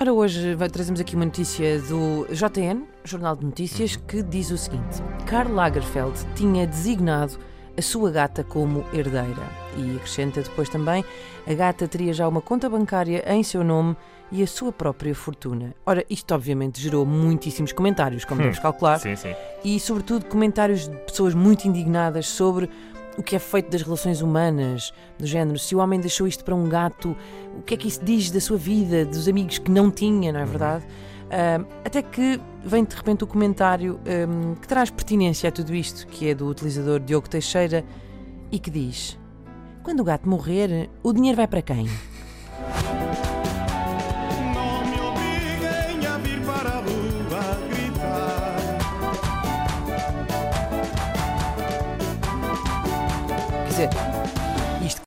Ora, hoje trazemos aqui uma notícia do JN, Jornal de Notícias, que diz o seguinte: Karl Lagerfeld tinha designado a sua gata como herdeira. E acrescenta depois também: a gata teria já uma conta bancária em seu nome e a sua própria fortuna. Ora, isto obviamente gerou muitíssimos comentários, como deves calcular, Sim, sim. e sobretudo comentários de pessoas muito indignadas sobre o que é feito das relações humanas, do género, se o homem deixou isto para um gato, o que é que isso diz da sua vida, dos amigos que não tinha, não é verdade? Ah, até que vem de repente o comentário ahm, que traz pertinência a tudo isto, que é do utilizador Diogo Teixeira, e que diz: Quando o gato morrer, o dinheiro vai para quem? связи.